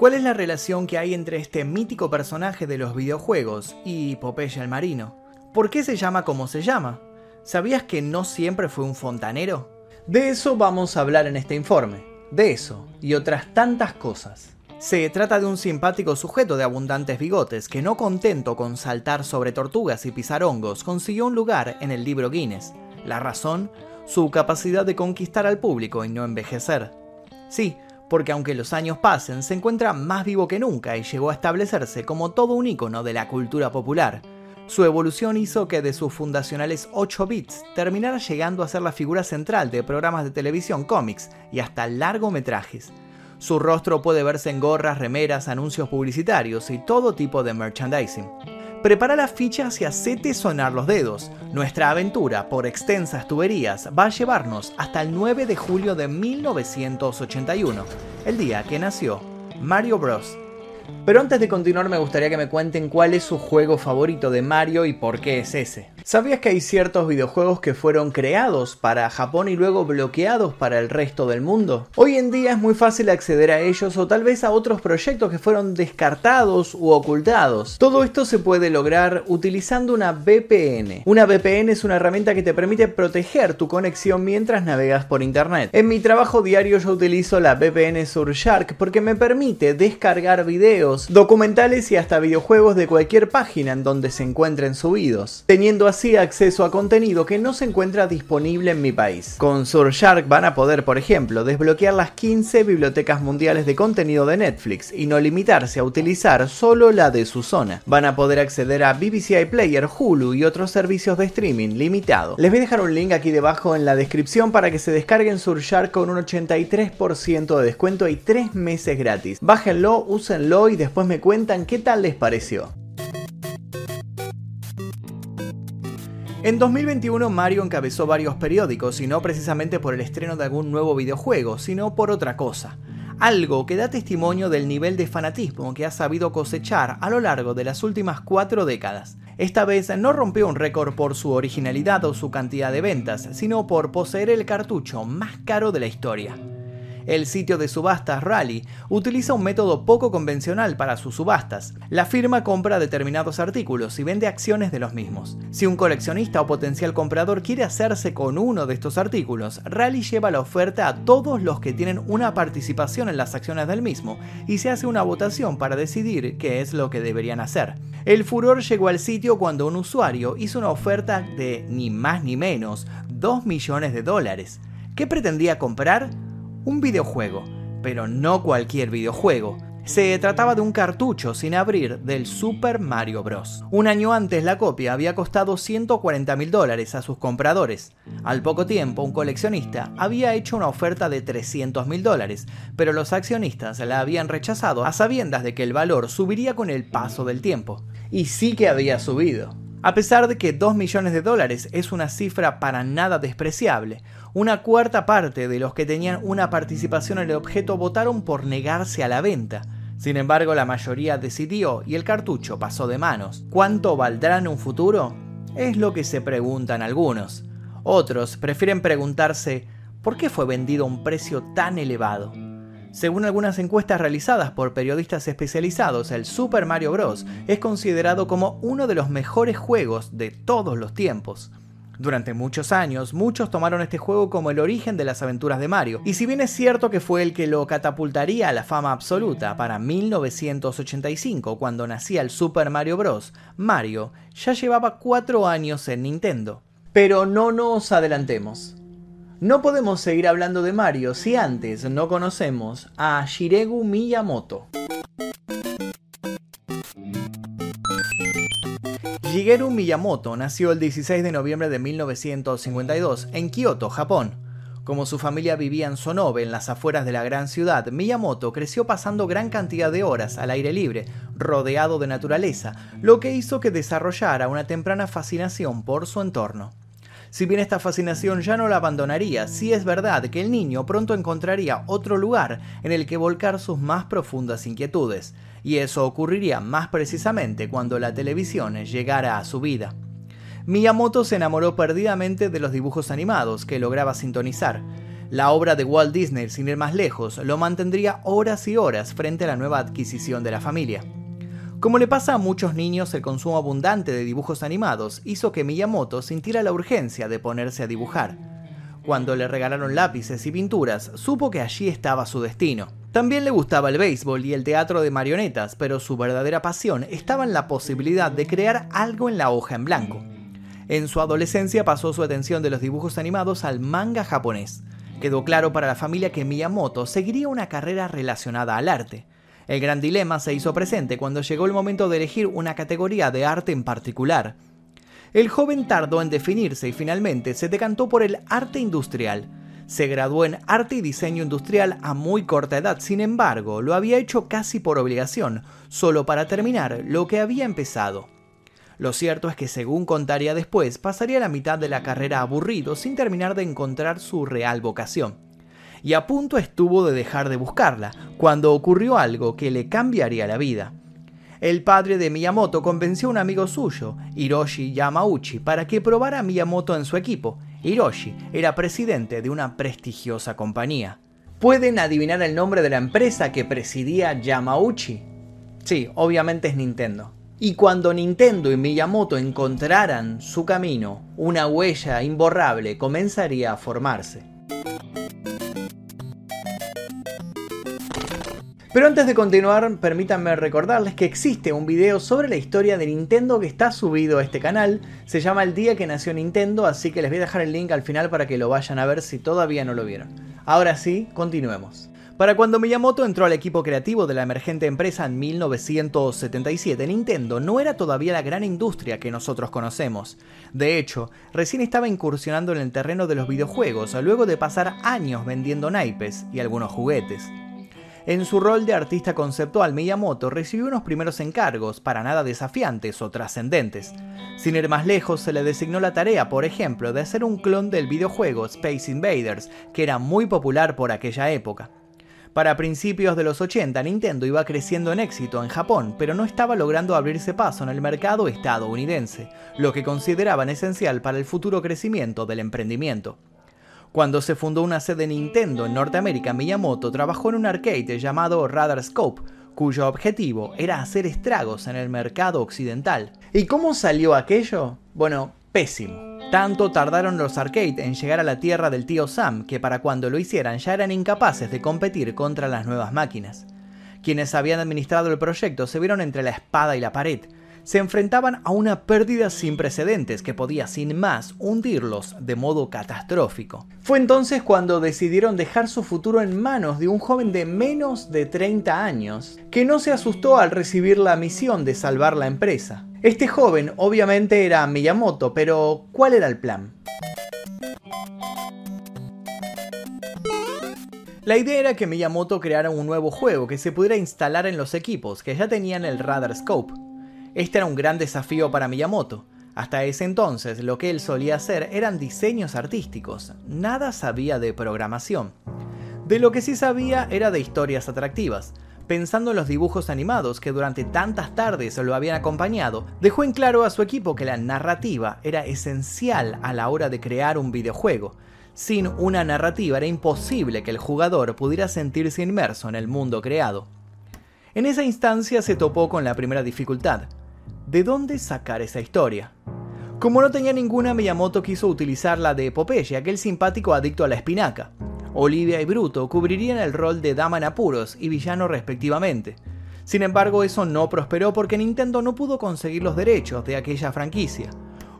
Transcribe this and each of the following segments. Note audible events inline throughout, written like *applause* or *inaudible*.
¿Cuál es la relación que hay entre este mítico personaje de los videojuegos y Popeye el Marino? ¿Por qué se llama como se llama? ¿Sabías que no siempre fue un fontanero? De eso vamos a hablar en este informe. De eso y otras tantas cosas. Se trata de un simpático sujeto de abundantes bigotes que no contento con saltar sobre tortugas y pisar hongos, consiguió un lugar en el libro Guinness. La razón, su capacidad de conquistar al público y no envejecer. Sí, porque aunque los años pasen, se encuentra más vivo que nunca y llegó a establecerse como todo un icono de la cultura popular. Su evolución hizo que de sus fundacionales 8 bits terminara llegando a ser la figura central de programas de televisión, cómics y hasta largometrajes. Su rostro puede verse en gorras, remeras, anuncios publicitarios y todo tipo de merchandising. Prepara las fichas y hacete sonar los dedos. Nuestra aventura por extensas tuberías va a llevarnos hasta el 9 de julio de 1981, el día que nació Mario Bros. Pero antes de continuar me gustaría que me cuenten cuál es su juego favorito de Mario y por qué es ese. ¿Sabías que hay ciertos videojuegos que fueron creados para Japón y luego bloqueados para el resto del mundo? Hoy en día es muy fácil acceder a ellos o tal vez a otros proyectos que fueron descartados u ocultados. Todo esto se puede lograr utilizando una VPN. Una VPN es una herramienta que te permite proteger tu conexión mientras navegas por internet. En mi trabajo diario yo utilizo la VPN Surfshark porque me permite descargar videos, documentales y hasta videojuegos de cualquier página en donde se encuentren subidos, teniendo así acceso a contenido que no se encuentra disponible en mi país. Con Surfshark van a poder, por ejemplo, desbloquear las 15 bibliotecas mundiales de contenido de Netflix y no limitarse a utilizar solo la de su zona. Van a poder acceder a BBC iPlayer, Hulu y otros servicios de streaming limitado. Les voy a dejar un link aquí debajo en la descripción para que se descarguen Surfshark con un 83% de descuento y 3 meses gratis. Bájenlo, úsenlo y después me cuentan qué tal les pareció. En 2021 Mario encabezó varios periódicos y no precisamente por el estreno de algún nuevo videojuego, sino por otra cosa. Algo que da testimonio del nivel de fanatismo que ha sabido cosechar a lo largo de las últimas cuatro décadas. Esta vez no rompió un récord por su originalidad o su cantidad de ventas, sino por poseer el cartucho más caro de la historia. El sitio de subastas Rally utiliza un método poco convencional para sus subastas. La firma compra determinados artículos y vende acciones de los mismos. Si un coleccionista o potencial comprador quiere hacerse con uno de estos artículos, Rally lleva la oferta a todos los que tienen una participación en las acciones del mismo y se hace una votación para decidir qué es lo que deberían hacer. El furor llegó al sitio cuando un usuario hizo una oferta de ni más ni menos 2 millones de dólares. ¿Qué pretendía comprar? Un videojuego, pero no cualquier videojuego. Se trataba de un cartucho sin abrir del Super Mario Bros. Un año antes la copia había costado 140 mil dólares a sus compradores. Al poco tiempo un coleccionista había hecho una oferta de 300 mil dólares, pero los accionistas la habían rechazado a sabiendas de que el valor subiría con el paso del tiempo. Y sí que había subido. A pesar de que 2 millones de dólares es una cifra para nada despreciable, una cuarta parte de los que tenían una participación en el objeto votaron por negarse a la venta. Sin embargo, la mayoría decidió y el cartucho pasó de manos. ¿Cuánto valdrá en un futuro? Es lo que se preguntan algunos. Otros prefieren preguntarse ¿por qué fue vendido a un precio tan elevado? Según algunas encuestas realizadas por periodistas especializados, el Super Mario Bros. es considerado como uno de los mejores juegos de todos los tiempos. Durante muchos años, muchos tomaron este juego como el origen de las aventuras de Mario, y si bien es cierto que fue el que lo catapultaría a la fama absoluta para 1985, cuando nacía el Super Mario Bros., Mario ya llevaba 4 años en Nintendo. Pero no nos adelantemos. No podemos seguir hablando de Mario si antes no conocemos a Shiregu Miyamoto. Shigeru Miyamoto nació el 16 de noviembre de 1952 en Kioto, Japón. Como su familia vivía en Sonobe, en las afueras de la gran ciudad, Miyamoto creció pasando gran cantidad de horas al aire libre, rodeado de naturaleza, lo que hizo que desarrollara una temprana fascinación por su entorno. Si bien esta fascinación ya no la abandonaría, sí es verdad que el niño pronto encontraría otro lugar en el que volcar sus más profundas inquietudes, y eso ocurriría más precisamente cuando la televisión llegara a su vida. Miyamoto se enamoró perdidamente de los dibujos animados que lograba sintonizar. La obra de Walt Disney, sin ir más lejos, lo mantendría horas y horas frente a la nueva adquisición de la familia. Como le pasa a muchos niños, el consumo abundante de dibujos animados hizo que Miyamoto sintiera la urgencia de ponerse a dibujar. Cuando le regalaron lápices y pinturas, supo que allí estaba su destino. También le gustaba el béisbol y el teatro de marionetas, pero su verdadera pasión estaba en la posibilidad de crear algo en la hoja en blanco. En su adolescencia pasó su atención de los dibujos animados al manga japonés. Quedó claro para la familia que Miyamoto seguiría una carrera relacionada al arte. El gran dilema se hizo presente cuando llegó el momento de elegir una categoría de arte en particular. El joven tardó en definirse y finalmente se decantó por el arte industrial. Se graduó en arte y diseño industrial a muy corta edad, sin embargo, lo había hecho casi por obligación, solo para terminar lo que había empezado. Lo cierto es que según contaría después, pasaría la mitad de la carrera aburrido sin terminar de encontrar su real vocación y a punto estuvo de dejar de buscarla, cuando ocurrió algo que le cambiaría la vida. El padre de Miyamoto convenció a un amigo suyo, Hiroshi Yamauchi, para que probara a Miyamoto en su equipo. Hiroshi era presidente de una prestigiosa compañía. ¿Pueden adivinar el nombre de la empresa que presidía Yamauchi? Sí, obviamente es Nintendo. Y cuando Nintendo y Miyamoto encontraran su camino, una huella imborrable comenzaría a formarse. Pero antes de continuar, permítanme recordarles que existe un video sobre la historia de Nintendo que está subido a este canal. Se llama El día que nació Nintendo, así que les voy a dejar el link al final para que lo vayan a ver si todavía no lo vieron. Ahora sí, continuemos. Para cuando Miyamoto entró al equipo creativo de la emergente empresa en 1977, Nintendo no era todavía la gran industria que nosotros conocemos. De hecho, recién estaba incursionando en el terreno de los videojuegos, luego de pasar años vendiendo naipes y algunos juguetes. En su rol de artista conceptual, Miyamoto recibió unos primeros encargos, para nada desafiantes o trascendentes. Sin ir más lejos, se le designó la tarea, por ejemplo, de hacer un clon del videojuego Space Invaders, que era muy popular por aquella época. Para principios de los 80, Nintendo iba creciendo en éxito en Japón, pero no estaba logrando abrirse paso en el mercado estadounidense, lo que consideraban esencial para el futuro crecimiento del emprendimiento. Cuando se fundó una sede Nintendo en Norteamérica, Miyamoto trabajó en un arcade llamado Radar Scope, cuyo objetivo era hacer estragos en el mercado occidental. ¿Y cómo salió aquello? Bueno, pésimo. Tanto tardaron los arcades en llegar a la tierra del tío Sam que para cuando lo hicieran ya eran incapaces de competir contra las nuevas máquinas. Quienes habían administrado el proyecto se vieron entre la espada y la pared, se enfrentaban a una pérdida sin precedentes que podía sin más hundirlos de modo catastrófico. Fue entonces cuando decidieron dejar su futuro en manos de un joven de menos de 30 años, que no se asustó al recibir la misión de salvar la empresa. Este joven obviamente era Miyamoto, pero ¿cuál era el plan? La idea era que Miyamoto creara un nuevo juego que se pudiera instalar en los equipos que ya tenían el Radar Scope, este era un gran desafío para Miyamoto. Hasta ese entonces lo que él solía hacer eran diseños artísticos, nada sabía de programación. De lo que sí sabía era de historias atractivas. Pensando en los dibujos animados que durante tantas tardes lo habían acompañado, dejó en claro a su equipo que la narrativa era esencial a la hora de crear un videojuego. Sin una narrativa era imposible que el jugador pudiera sentirse inmerso en el mundo creado. En esa instancia se topó con la primera dificultad, ¿de dónde sacar esa historia? Como no tenía ninguna, Miyamoto quiso utilizar la de Popeye, aquel simpático adicto a la espinaca. Olivia y Bruto cubrirían el rol de dama en apuros y villano respectivamente. Sin embargo, eso no prosperó porque Nintendo no pudo conseguir los derechos de aquella franquicia.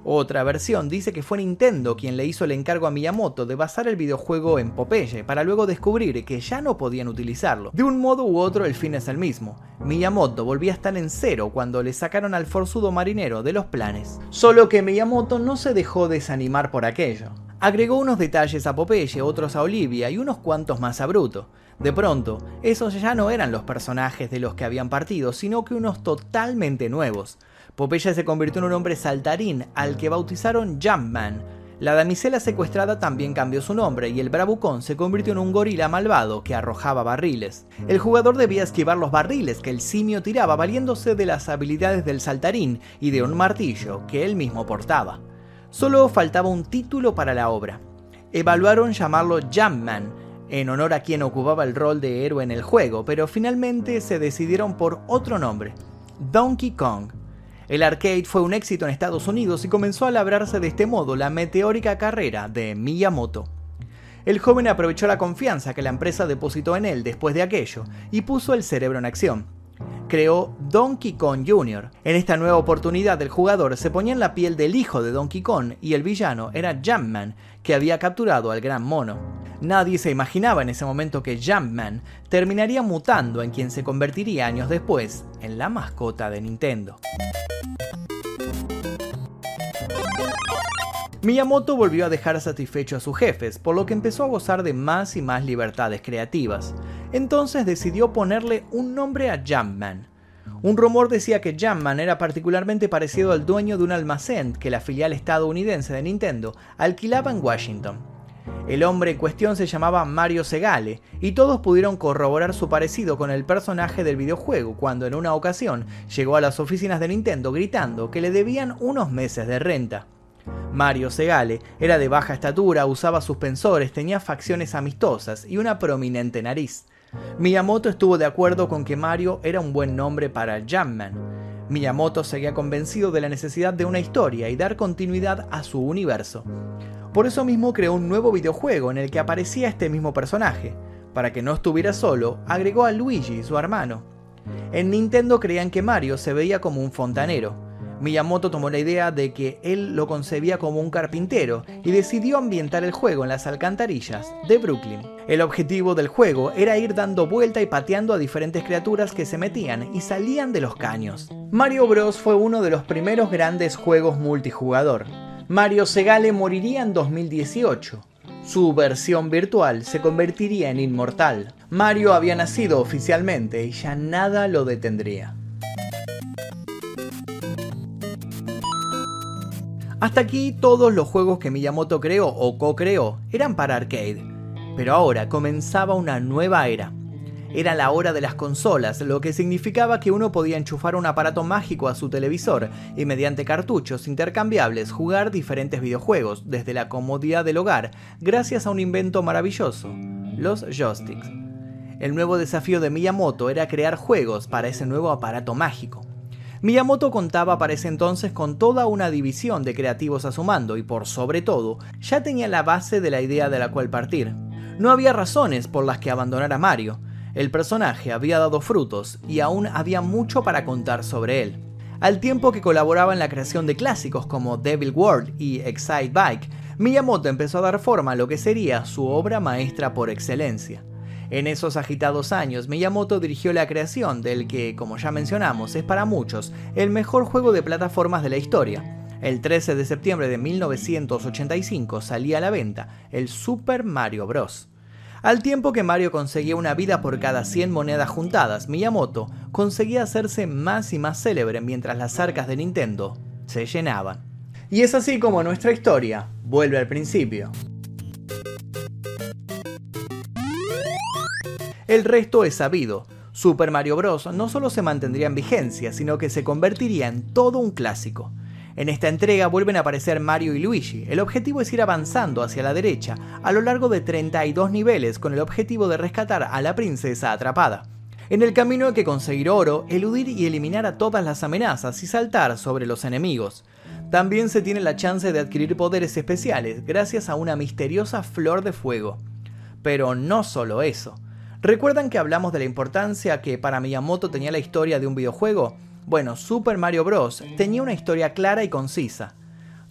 Otra versión dice que fue Nintendo quien le hizo el encargo a Miyamoto de basar el videojuego en Popeye para luego descubrir que ya no podían utilizarlo. De un modo u otro el fin es el mismo. Miyamoto volvía a estar en cero cuando le sacaron al forzudo marinero de los planes. Solo que Miyamoto no se dejó desanimar por aquello. Agregó unos detalles a Popeye, otros a Olivia y unos cuantos más a Bruto. De pronto, esos ya no eran los personajes de los que habían partido, sino que unos totalmente nuevos. Popeye se convirtió en un hombre saltarín al que bautizaron Jumpman. La damisela secuestrada también cambió su nombre y el bravucón se convirtió en un gorila malvado que arrojaba barriles. El jugador debía esquivar los barriles que el simio tiraba valiéndose de las habilidades del saltarín y de un martillo que él mismo portaba. Solo faltaba un título para la obra. Evaluaron llamarlo Jumpman, en honor a quien ocupaba el rol de héroe en el juego, pero finalmente se decidieron por otro nombre, Donkey Kong. El arcade fue un éxito en Estados Unidos y comenzó a labrarse de este modo la meteórica carrera de Miyamoto. El joven aprovechó la confianza que la empresa depositó en él después de aquello y puso el cerebro en acción. Creó Donkey Kong Jr. En esta nueva oportunidad el jugador se ponía en la piel del hijo de Donkey Kong y el villano era Jumpman, que había capturado al gran mono. Nadie se imaginaba en ese momento que Jumpman terminaría mutando en quien se convertiría años después en la mascota de Nintendo. Miyamoto volvió a dejar satisfecho a sus jefes, por lo que empezó a gozar de más y más libertades creativas. Entonces decidió ponerle un nombre a Jumpman. Un rumor decía que Jumpman era particularmente parecido al dueño de un almacén que la filial estadounidense de Nintendo alquilaba en Washington. El hombre en cuestión se llamaba Mario Segale, y todos pudieron corroborar su parecido con el personaje del videojuego cuando en una ocasión llegó a las oficinas de Nintendo gritando que le debían unos meses de renta. Mario Segale era de baja estatura, usaba suspensores, tenía facciones amistosas y una prominente nariz. Miyamoto estuvo de acuerdo con que Mario era un buen nombre para Jumpman. Miyamoto seguía convencido de la necesidad de una historia y dar continuidad a su universo. Por eso mismo creó un nuevo videojuego en el que aparecía este mismo personaje. Para que no estuviera solo, agregó a Luigi, su hermano. En Nintendo creían que Mario se veía como un fontanero, Miyamoto tomó la idea de que él lo concebía como un carpintero y decidió ambientar el juego en las alcantarillas de Brooklyn. El objetivo del juego era ir dando vuelta y pateando a diferentes criaturas que se metían y salían de los caños. Mario Bros fue uno de los primeros grandes juegos multijugador. Mario Segale moriría en 2018. Su versión virtual se convertiría en inmortal. Mario había nacido oficialmente y ya nada lo detendría. Hasta aquí todos los juegos que Miyamoto creó o co-creó eran para arcade, pero ahora comenzaba una nueva era. Era la hora de las consolas, lo que significaba que uno podía enchufar un aparato mágico a su televisor y mediante cartuchos intercambiables jugar diferentes videojuegos desde la comodidad del hogar gracias a un invento maravilloso, los joysticks. El nuevo desafío de Miyamoto era crear juegos para ese nuevo aparato mágico. Miyamoto contaba para ese entonces con toda una división de creativos a su mando y por sobre todo ya tenía la base de la idea de la cual partir. No había razones por las que abandonara a Mario. El personaje había dado frutos y aún había mucho para contar sobre él. Al tiempo que colaboraba en la creación de clásicos como Devil World y Excite Bike, Miyamoto empezó a dar forma a lo que sería su obra maestra por excelencia. En esos agitados años, Miyamoto dirigió la creación del que, como ya mencionamos, es para muchos el mejor juego de plataformas de la historia. El 13 de septiembre de 1985 salía a la venta el Super Mario Bros. Al tiempo que Mario conseguía una vida por cada 100 monedas juntadas, Miyamoto conseguía hacerse más y más célebre mientras las arcas de Nintendo se llenaban. Y es así como nuestra historia vuelve al principio. El resto es sabido. Super Mario Bros. no solo se mantendría en vigencia, sino que se convertiría en todo un clásico. En esta entrega vuelven a aparecer Mario y Luigi. El objetivo es ir avanzando hacia la derecha a lo largo de 32 niveles con el objetivo de rescatar a la princesa atrapada. En el camino hay que conseguir oro, eludir y eliminar a todas las amenazas y saltar sobre los enemigos. También se tiene la chance de adquirir poderes especiales gracias a una misteriosa flor de fuego. Pero no solo eso. ¿Recuerdan que hablamos de la importancia que para Miyamoto tenía la historia de un videojuego? Bueno, Super Mario Bros. tenía una historia clara y concisa.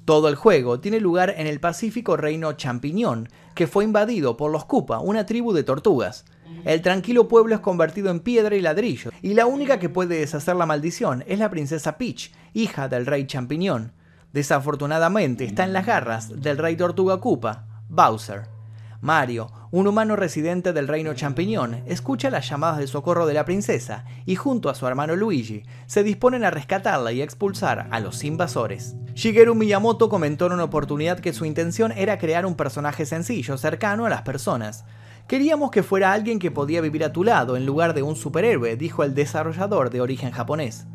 Todo el juego tiene lugar en el pacífico reino Champiñón, que fue invadido por los Koopa, una tribu de tortugas. El tranquilo pueblo es convertido en piedra y ladrillo, y la única que puede deshacer la maldición es la princesa Peach, hija del rey Champiñón. Desafortunadamente está en las garras del rey tortuga Koopa, Bowser. Mario, un humano residente del reino champiñón, escucha las llamadas de socorro de la princesa y junto a su hermano Luigi se disponen a rescatarla y expulsar a los invasores. Shigeru Miyamoto comentó en una oportunidad que su intención era crear un personaje sencillo, cercano a las personas. Queríamos que fuera alguien que podía vivir a tu lado en lugar de un superhéroe, dijo el desarrollador de origen japonés.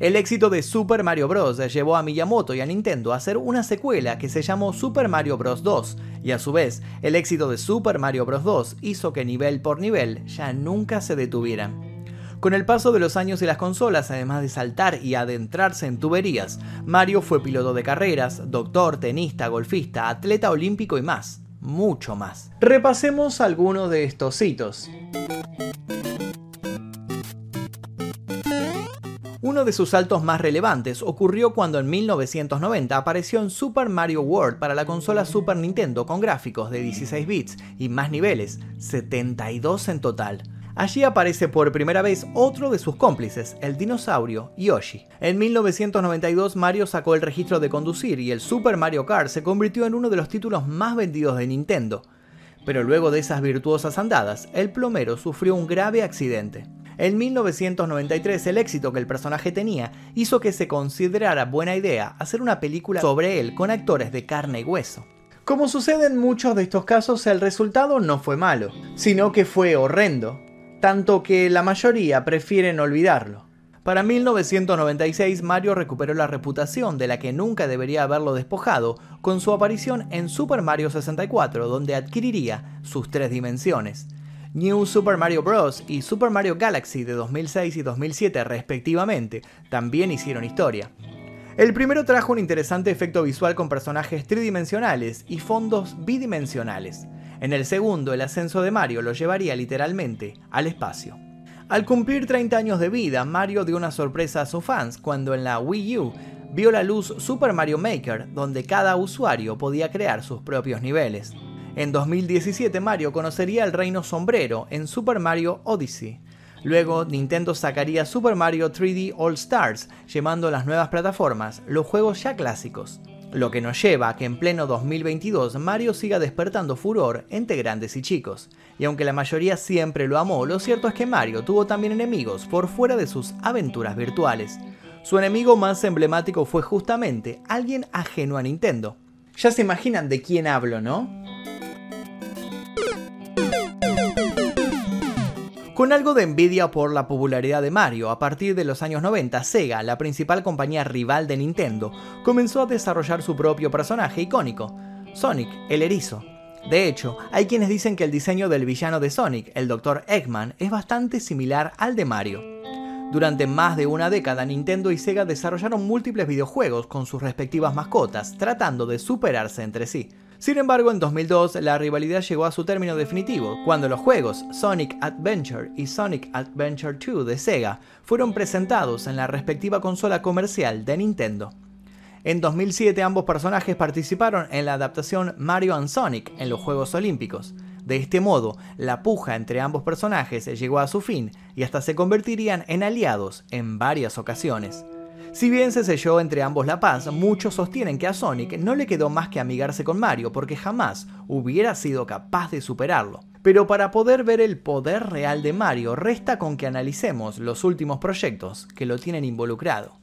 El éxito de Super Mario Bros. llevó a Miyamoto y a Nintendo a hacer una secuela que se llamó Super Mario Bros. 2, y a su vez, el éxito de Super Mario Bros. 2 hizo que nivel por nivel ya nunca se detuvieran. Con el paso de los años y las consolas, además de saltar y adentrarse en tuberías, Mario fue piloto de carreras, doctor, tenista, golfista, atleta olímpico y más, mucho más. Repasemos algunos de estos hitos. Uno de sus saltos más relevantes ocurrió cuando en 1990 apareció en Super Mario World para la consola Super Nintendo con gráficos de 16 bits y más niveles, 72 en total. Allí aparece por primera vez otro de sus cómplices, el dinosaurio Yoshi. En 1992 Mario sacó el registro de conducir y el Super Mario Kart se convirtió en uno de los títulos más vendidos de Nintendo. Pero luego de esas virtuosas andadas, el plomero sufrió un grave accidente. En 1993 el éxito que el personaje tenía hizo que se considerara buena idea hacer una película sobre él con actores de carne y hueso. Como sucede en muchos de estos casos, el resultado no fue malo, sino que fue horrendo, tanto que la mayoría prefieren olvidarlo. Para 1996 Mario recuperó la reputación de la que nunca debería haberlo despojado con su aparición en Super Mario 64, donde adquiriría sus tres dimensiones. New Super Mario Bros. y Super Mario Galaxy de 2006 y 2007 respectivamente también hicieron historia. El primero trajo un interesante efecto visual con personajes tridimensionales y fondos bidimensionales. En el segundo, el ascenso de Mario lo llevaría literalmente al espacio. Al cumplir 30 años de vida, Mario dio una sorpresa a sus fans cuando en la Wii U vio la luz Super Mario Maker, donde cada usuario podía crear sus propios niveles. En 2017 Mario conocería el reino sombrero en Super Mario Odyssey. Luego Nintendo sacaría Super Mario 3D All Stars, llamando a las nuevas plataformas los juegos ya clásicos. Lo que nos lleva a que en pleno 2022 Mario siga despertando furor entre grandes y chicos. Y aunque la mayoría siempre lo amó, lo cierto es que Mario tuvo también enemigos por fuera de sus aventuras virtuales. Su enemigo más emblemático fue justamente alguien ajeno a Nintendo. Ya se imaginan de quién hablo, ¿no? Con algo de envidia por la popularidad de Mario, a partir de los años 90, Sega, la principal compañía rival de Nintendo, comenzó a desarrollar su propio personaje icónico, Sonic, el erizo. De hecho, hay quienes dicen que el diseño del villano de Sonic, el Dr. Eggman, es bastante similar al de Mario. Durante más de una década, Nintendo y Sega desarrollaron múltiples videojuegos con sus respectivas mascotas, tratando de superarse entre sí. Sin embargo, en 2002 la rivalidad llegó a su término definitivo, cuando los juegos Sonic Adventure y Sonic Adventure 2 de Sega fueron presentados en la respectiva consola comercial de Nintendo. En 2007 ambos personajes participaron en la adaptación Mario and Sonic en los Juegos Olímpicos. De este modo, la puja entre ambos personajes llegó a su fin y hasta se convertirían en aliados en varias ocasiones. Si bien se selló entre ambos la paz, muchos sostienen que a Sonic no le quedó más que amigarse con Mario porque jamás hubiera sido capaz de superarlo. Pero para poder ver el poder real de Mario, resta con que analicemos los últimos proyectos que lo tienen involucrado.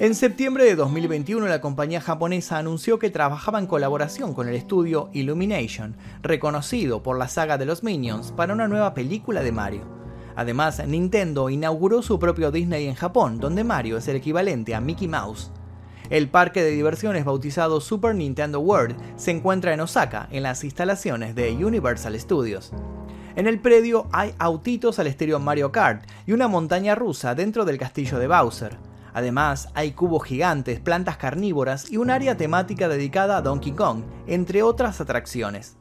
En septiembre de 2021 la compañía japonesa anunció que trabajaba en colaboración con el estudio Illumination, reconocido por la saga de los Minions, para una nueva película de Mario. Además, Nintendo inauguró su propio Disney en Japón, donde Mario es el equivalente a Mickey Mouse. El parque de diversiones bautizado Super Nintendo World se encuentra en Osaka, en las instalaciones de Universal Studios. En el predio hay autitos al estilo Mario Kart y una montaña rusa dentro del castillo de Bowser. Además, hay cubos gigantes, plantas carnívoras y un área temática dedicada a Donkey Kong, entre otras atracciones.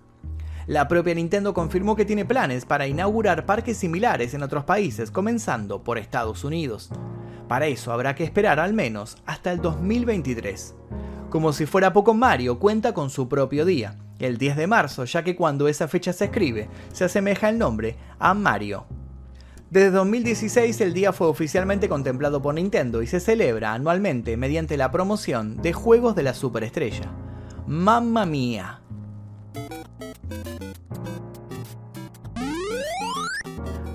La propia Nintendo confirmó que tiene planes para inaugurar parques similares en otros países, comenzando por Estados Unidos. Para eso habrá que esperar al menos hasta el 2023. Como si fuera poco Mario cuenta con su propio día, el 10 de marzo, ya que cuando esa fecha se escribe, se asemeja el nombre a Mario. Desde 2016 el día fue oficialmente contemplado por Nintendo y se celebra anualmente mediante la promoción de juegos de la superestrella. ¡Mamma mía!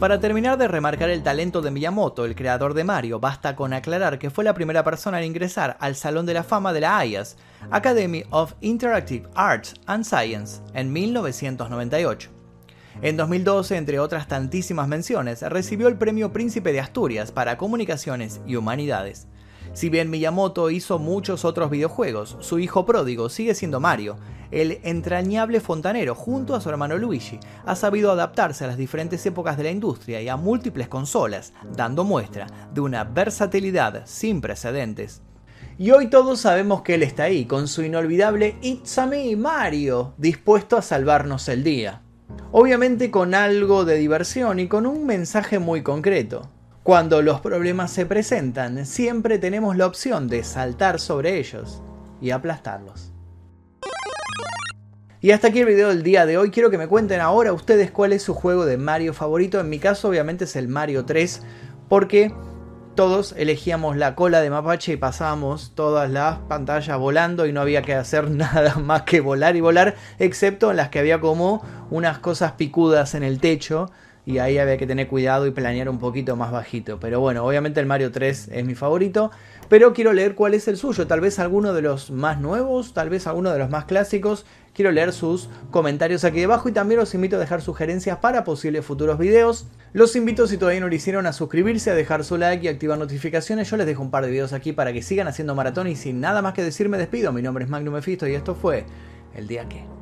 Para terminar de remarcar el talento de Miyamoto, el creador de Mario, basta con aclarar que fue la primera persona en ingresar al Salón de la Fama de la IAS, Academy of Interactive Arts and Science, en 1998. En 2012, entre otras tantísimas menciones, recibió el Premio Príncipe de Asturias para Comunicaciones y Humanidades. Si bien Miyamoto hizo muchos otros videojuegos, su hijo pródigo sigue siendo Mario. El entrañable fontanero, junto a su hermano Luigi, ha sabido adaptarse a las diferentes épocas de la industria y a múltiples consolas, dando muestra de una versatilidad sin precedentes. Y hoy todos sabemos que él está ahí, con su inolvidable It's a me, Mario, dispuesto a salvarnos el día. Obviamente con algo de diversión y con un mensaje muy concreto. Cuando los problemas se presentan, siempre tenemos la opción de saltar sobre ellos y aplastarlos. Y hasta aquí el video del día de hoy. Quiero que me cuenten ahora ustedes cuál es su juego de Mario favorito. En mi caso obviamente es el Mario 3 porque todos elegíamos la cola de mapache y pasábamos todas las pantallas volando y no había que hacer *laughs* nada más que volar y volar, excepto en las que había como unas cosas picudas en el techo y ahí había que tener cuidado y planear un poquito más bajito. Pero bueno, obviamente el Mario 3 es mi favorito, pero quiero leer cuál es el suyo, tal vez alguno de los más nuevos, tal vez alguno de los más clásicos. Quiero leer sus comentarios aquí debajo y también los invito a dejar sugerencias para posibles futuros videos. Los invito si todavía no lo hicieron a suscribirse, a dejar su like y activar notificaciones. Yo les dejo un par de videos aquí para que sigan haciendo maratón y sin nada más que decir me despido. Mi nombre es Magnum Mephisto y esto fue El Día Que.